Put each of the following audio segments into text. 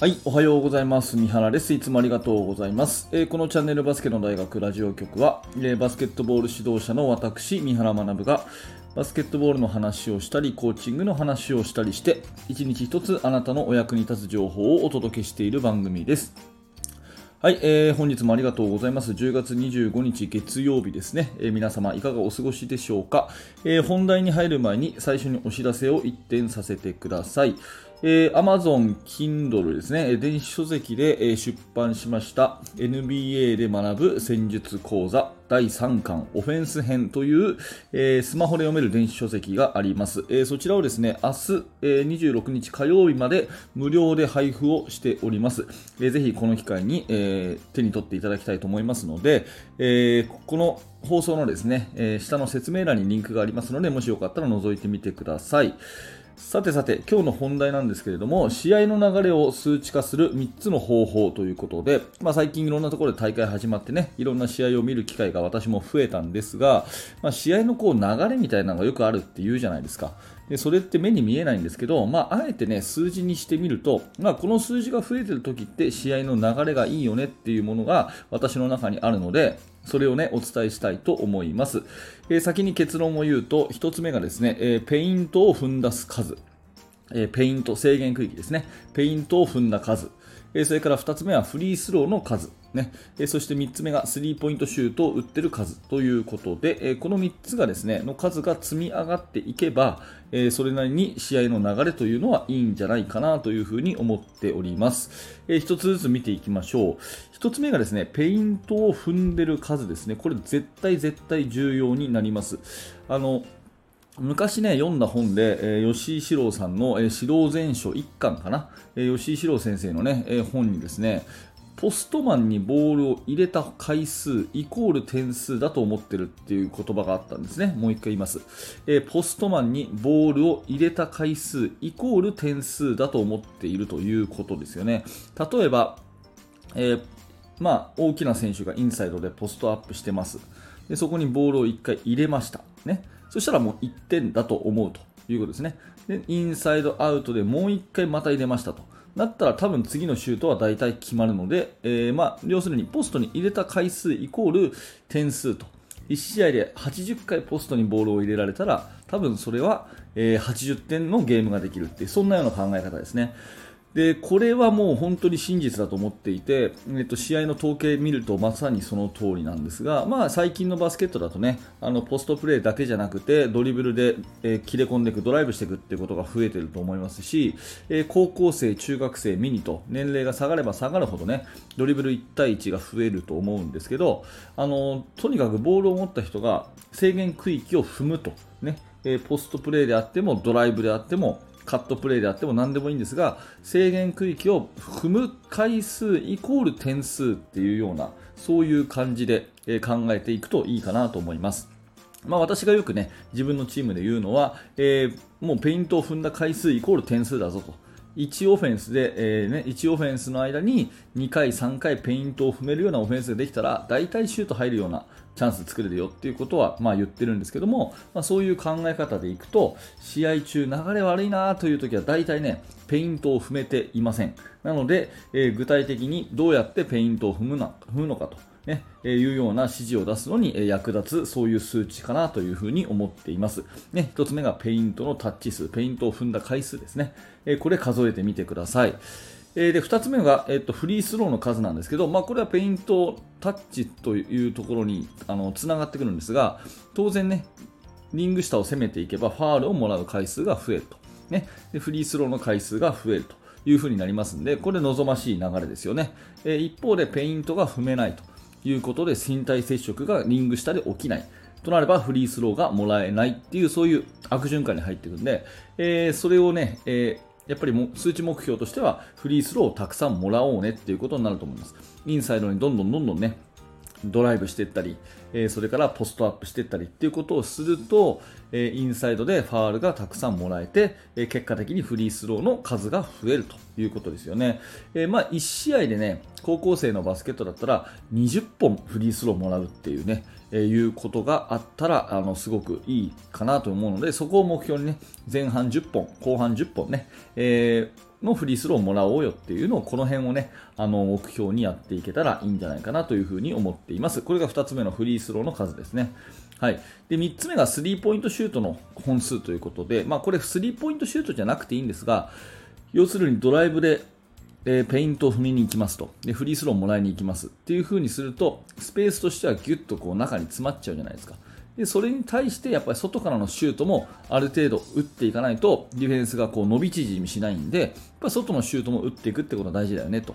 はい、おはようございます。三原です。いつもありがとうございます。えー、このチャンネルバスケの大学ラジオ局は、えー、バスケットボール指導者の私、三原学が、バスケットボールの話をしたり、コーチングの話をしたりして、一日一つあなたのお役に立つ情報をお届けしている番組です。はい、えー、本日もありがとうございます。10月25日月曜日ですね。えー、皆様いかがお過ごしでしょうか、えー、本題に入る前に最初にお知らせを一点させてください。えー、Amazon Kindle ですね、電子書籍で、えー、出版しました NBA で学ぶ戦術講座第3巻オフェンス編という、えー、スマホで読める電子書籍があります。えー、そちらをですね、明日、えー、26日火曜日まで無料で配布をしております。えー、ぜひこの機会に、えー、手に取っていただきたいと思いますので、えー、この放送のですね、えー、下の説明欄にリンクがありますので、もしよかったら覗いてみてください。さてさて、今日の本題なんですけれども、試合の流れを数値化する3つの方法ということで、まあ、最近いろんなところで大会始まってね、いろんな試合を見る機会が私も増えたんですが、まあ、試合のこう流れみたいなのがよくあるって言うじゃないですか。でそれって目に見えないんですけど、まあ、あえてね、数字にしてみると、まあ、この数字が増えてる時って試合の流れがいいよねっていうものが私の中にあるので、それをね、お伝えしたいと思います。えー、先に結論を言うと、1つ目がですね、えー、ペイントを踏んだ数。えー、ペイント、制限区域ですね。ペイントを踏んだ数。えそれから2つ目はフリースローの数。ね、えそして3つ目がスリーポイントシュートを打ってる数ということで、えこの3つがですね、の数が積み上がっていけば、えそれなりに試合の流れというのはいいんじゃないかなというふうに思っております。え1つずつ見ていきましょう。1つ目がですね、ペイントを踏んでる数ですね。これ絶対絶対重要になります。あの、昔ね、読んだ本で、えー、吉井史郎さんの、えー、指導全書1巻かな、えー、吉井史郎先生のね、え、本にですね、ポストマンにボールを入れた回数イコール点数だと思ってるっていう言葉があったんですね。もう一回言います。えー、ポストマンにボールを入れた回数イコール点数だと思っているということですよね。例えば、えー、まあ、大きな選手がインサイドでポストアップしてます。でそこにボールを1回入れました。ね。そしたらもう1点だと思うということですね。で、インサイドアウトでもう1回また入れましたと。なったら多分次のシュートは大体決まるので、えー、まあ、要するにポストに入れた回数イコール点数と。1試合で80回ポストにボールを入れられたら、多分それは、えー、80点のゲームができるっていう、そんなような考え方ですね。でこれはもう本当に真実だと思っていて、えっと、試合の統計見るとまさにその通りなんですが、まあ、最近のバスケットだとねあのポストプレーだけじゃなくてドリブルで、えー、切れ込んでいくドライブしていくっていうことが増えていると思いますし、えー、高校生、中学生、ミニと年齢が下がれば下がるほどねドリブル1対1が増えると思うんですけどあのとにかくボールを持った人が制限区域を踏むと、ねえー、ポストプレーであってもドライブであってもカットプレーであっても何でもいいんですが制限区域を踏む回数イコール点数っていうようなそういう感じで考えていくといいかなと思います。まあ、私がよくね自分のチームで言うのは、えー、もうペイントを踏んだ回数イコール点数だぞと。1オフェンスで、えーね、1オフェンスの間に2回、3回ペイントを踏めるようなオフェンスができたら大体シュート入るようなチャンス作れるよっていうことは、まあ、言ってるんですけども、まあ、そういう考え方でいくと試合中流れ悪いなという時は大体ねペイントを踏めていません。なので、えー、具体的にどうやってペイントを踏むな踏むのかと。ね、えいうような指示を出すのに役立つそういう数値かなというふうに思っています。ね、1つ目がペイントのタッチ数、ペイントを踏んだ回数ですね。えこれ数えてみてください。えで2つ目が、えっと、フリースローの数なんですけど、まあ、これはペイントタッチというところにあのつながってくるんですが当然ねリング下を攻めていけばファールをもらう回数が増えると、ね、でフリースローの回数が増えるというふうになりますのでこれ望ましい流れですよね、え一方でペイントが踏めないということで身体接触がリング下で起きないとなればフリースローがもらえないっていうそういう悪循環に入っていくんで、えー、それをね、えー、やっぱりも数値目標としてはフリースローをたくさんもらおうねっていうことになると思います。インサイドにどんどんどんどんね、ドライブしていったり、え、それからポストアップしていったりっていうことをすると、え、インサイドでファールがたくさんもらえて、え、結果的にフリースローの数が増えるということですよね。えまあ、1試合でね、高校生のバスケットだったら20本フリースローもらうっていうね、えいうことがあったらあのすごくいいかなと思うのでそこを目標にね前半10本後半10本ね、えーのフリースローをもらおうよっていうのをこの辺をねあの目標にやっていけたらいいんじゃないかなというふうに思っています。これが2つ目のフリースローの数ですね。はい、で3つ目がスリーポイントシュートの本数ということで、まあ、これスリーポイントシュートじゃなくていいんですが要するにドライブでえー、ペイントを踏みに行きますと。でフリースローもらいに行きます。っていう風にするとスペースとしてはギュッとこう中に詰まっちゃうじゃないですか。でそれに対してやっぱり外からのシュートもある程度打っていかないとディフェンスがこう伸び縮みしないんでやっぱ外のシュートも打っていくってことが大事だよねと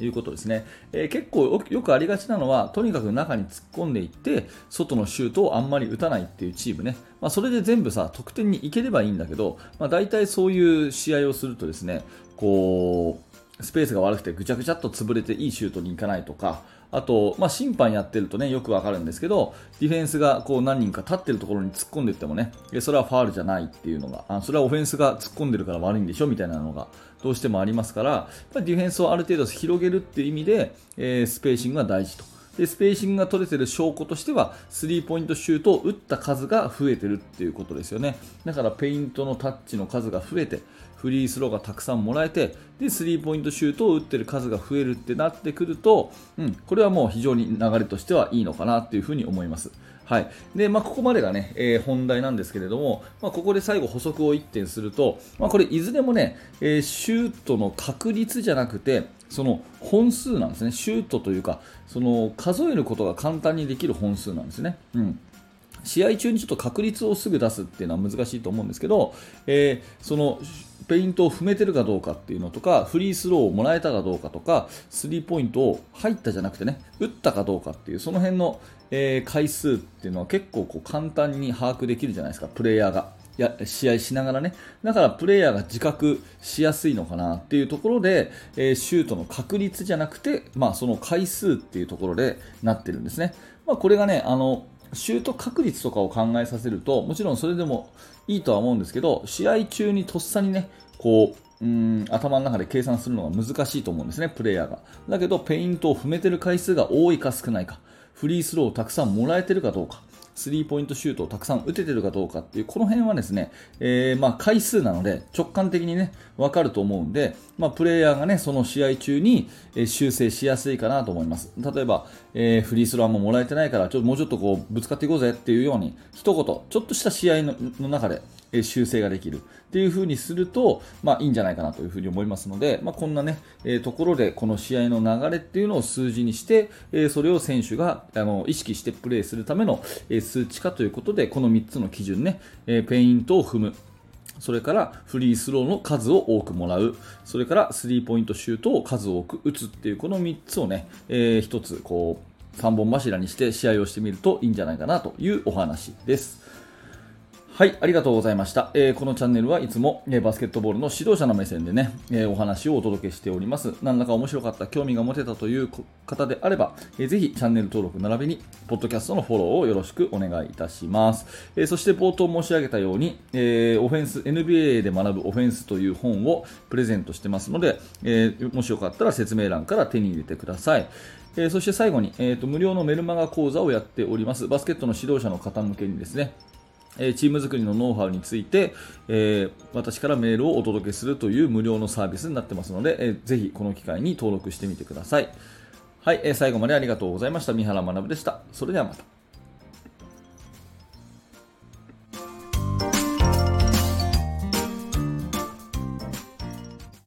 いうことですね、えー、結構よくありがちなのはとにかく中に突っ込んでいって外のシュートをあんまり打たないっていうチームね、まあ、それで全部さ得点にいければいいんだけど、まあ、大体そういう試合をするとですねこうスペースが悪くてぐちゃぐちゃっと潰れていいシュートに行かないとか、あと、まあ、審判やってるとね、よくわかるんですけど、ディフェンスがこう何人か立ってるところに突っ込んでいってもね、それはファールじゃないっていうのが、あそれはオフェンスが突っ込んでるから悪いんでしょみたいなのがどうしてもありますから、やっぱりディフェンスをある程度広げるっていう意味で、えー、スペーシングが大事と。でスペーシングが取れてる証拠としてはスリーポイントシュートを打った数が増えてるっていうことですよねだからペイントのタッチの数が増えてフリースローがたくさんもらえてでスリーポイントシュートを打ってる数が増えるってなってくると、うん、これはもう非常に流れとしてはいいのかなというふうに思います。はい。でまあ、ここまでがね、えー、本題なんですけれども、まあ、ここで最後補足を1点すると、まあ、これいずれもね、えー、シュートの確率じゃなくてその本数なんですね、シュートというかその数えることが簡単にできる本数なんですね。うん。試合中にちょっと確率をすぐ出すっていうのは難しいと思うんですけど、えー、そのペイントを踏めてるかどうかっていうのとか、フリースローをもらえたかどうかとか、スリーポイントを入ったじゃなくてね、打ったかどうかっていう、その辺の、えー、回数っていうのは結構こう簡単に把握できるじゃないですか、プレイヤーが。や試合しながらね、だからプレイヤーが自覚しやすいのかなっていうところで、えー、シュートの確率じゃなくて、まあ、その回数っていうところでなってるんですね。まあ、これがね、あのシュート確率とかを考えさせると、もちろんそれでもいいとは思うんですけど、試合中にとっさにね、こう、うん頭の中で計算するのが難しいと思うんですね、プレイヤーが。だけど、ペイントを踏めてる回数が多いか少ないか、フリースローをたくさんもらえてるかどうか、スリーポイントシュートをたくさん打ててるかどうかっていう、この辺はですね、えー、まあ回数なので直感的にね、わかると思うんで、まあプレイヤーがね、その試合中に修正しやすいかなと思います。例えば、えー、フリースローももらえてないから、ちょっともうちょっとこう、ぶつかっていこうぜっていうように、一言、ちょっとした試合の中で、修正ができるっていう風にすると、まあ、いいんじゃないかなというふに思いますので、まあ、こんなね、えー、ところでこの試合の流れっていうのを数字にして、えー、それを選手があの意識してプレーするための、えー、数値化ということでこの3つの基準ね、えペイントを踏むそれからフリースローの数を多くもらう、それからスリーポイントシュートを数多く打つっていう、この3つをね、え、1つこう3本柱にして試合をしてみるといいんじゃないかなというお話です。はい、ありがとうございました。えー、このチャンネルはいつも、えー、バスケットボールの指導者の目線でね、えー、お話をお届けしております。何らか面白かった、興味が持てたという方であれば、えー、ぜひチャンネル登録並びに、ポッドキャストのフォローをよろしくお願いいたします。えそして冒頭申し上げたように、えオフェンス、NBA で学ぶオフェンスという本をプレゼントしてますので、えもしよかったら説明欄から手に入れてください。えそして最後に、えーと、無料のメルマガ講座をやっております。バスケットの指導者の方向けにですね、えチーム作りのノウハウについて、え、私からメールをお届けするという無料のサービスになってますので、えー、ぜひこの機会に登録してみてください。はい、え、最後までありがとうございました。三原学でした。それではまた。